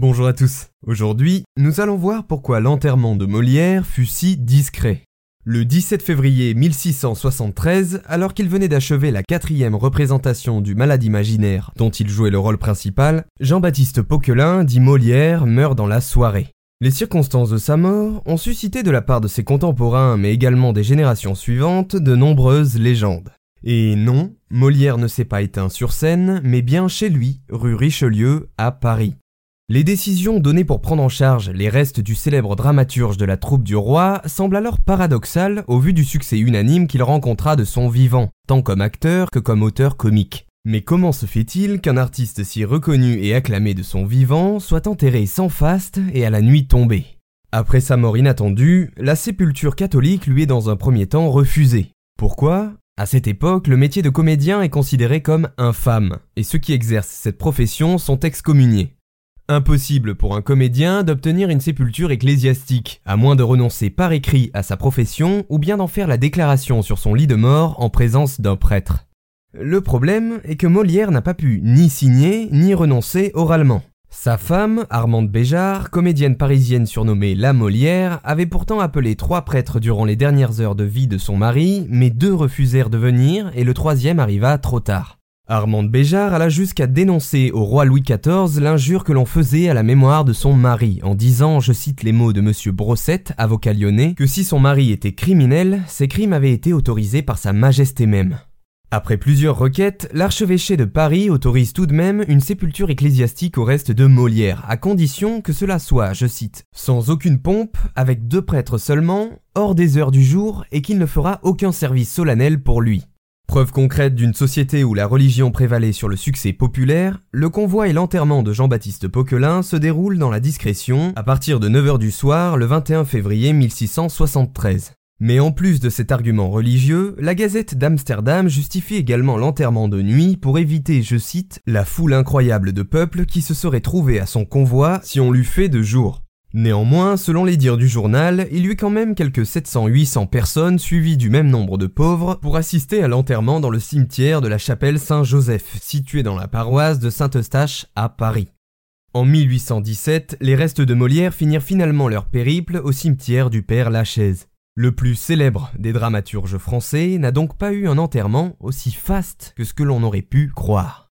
Bonjour à tous. Aujourd'hui, nous allons voir pourquoi l'enterrement de Molière fut si discret. Le 17 février 1673, alors qu'il venait d'achever la quatrième représentation du Malade imaginaire dont il jouait le rôle principal, Jean-Baptiste Poquelin, dit Molière, meurt dans la soirée. Les circonstances de sa mort ont suscité de la part de ses contemporains, mais également des générations suivantes, de nombreuses légendes. Et non, Molière ne s'est pas éteint sur scène, mais bien chez lui, rue Richelieu, à Paris. Les décisions données pour prendre en charge les restes du célèbre dramaturge de la troupe du roi semblent alors paradoxales au vu du succès unanime qu'il rencontra de son vivant, tant comme acteur que comme auteur comique. Mais comment se fait-il qu'un artiste si reconnu et acclamé de son vivant soit enterré sans faste et à la nuit tombée? Après sa mort inattendue, la sépulture catholique lui est dans un premier temps refusée. Pourquoi? À cette époque, le métier de comédien est considéré comme infâme, et ceux qui exercent cette profession sont excommuniés. Impossible pour un comédien d'obtenir une sépulture ecclésiastique, à moins de renoncer par écrit à sa profession ou bien d'en faire la déclaration sur son lit de mort en présence d'un prêtre. Le problème est que Molière n'a pas pu ni signer ni renoncer oralement. Sa femme, Armande Béjart, comédienne parisienne surnommée La Molière, avait pourtant appelé trois prêtres durant les dernières heures de vie de son mari, mais deux refusèrent de venir et le troisième arriva trop tard. Armande Béjart alla jusqu'à dénoncer au roi Louis XIV l'injure que l'on faisait à la mémoire de son mari, en disant, je cite les mots de monsieur Brossette, avocat lyonnais, que si son mari était criminel, ses crimes avaient été autorisés par sa majesté même. Après plusieurs requêtes, l'archevêché de Paris autorise tout de même une sépulture ecclésiastique au reste de Molière, à condition que cela soit, je cite, sans aucune pompe, avec deux prêtres seulement, hors des heures du jour, et qu'il ne fera aucun service solennel pour lui. Preuve concrète d'une société où la religion prévalait sur le succès populaire, le convoi et l'enterrement de Jean-Baptiste Poquelin se déroulent dans la discrétion à partir de 9h du soir le 21 février 1673. Mais en plus de cet argument religieux, la Gazette d'Amsterdam justifie également l'enterrement de nuit pour éviter, je cite, la foule incroyable de peuple qui se serait trouvée à son convoi si on l'eût fait de jour. Néanmoins, selon les dires du journal, il y eut quand même quelques 700-800 personnes suivies du même nombre de pauvres pour assister à l'enterrement dans le cimetière de la chapelle Saint-Joseph, située dans la paroisse de Saint-Eustache à Paris. En 1817, les restes de Molière finirent finalement leur périple au cimetière du Père Lachaise. Le plus célèbre des dramaturges français n'a donc pas eu un enterrement aussi faste que ce que l'on aurait pu croire.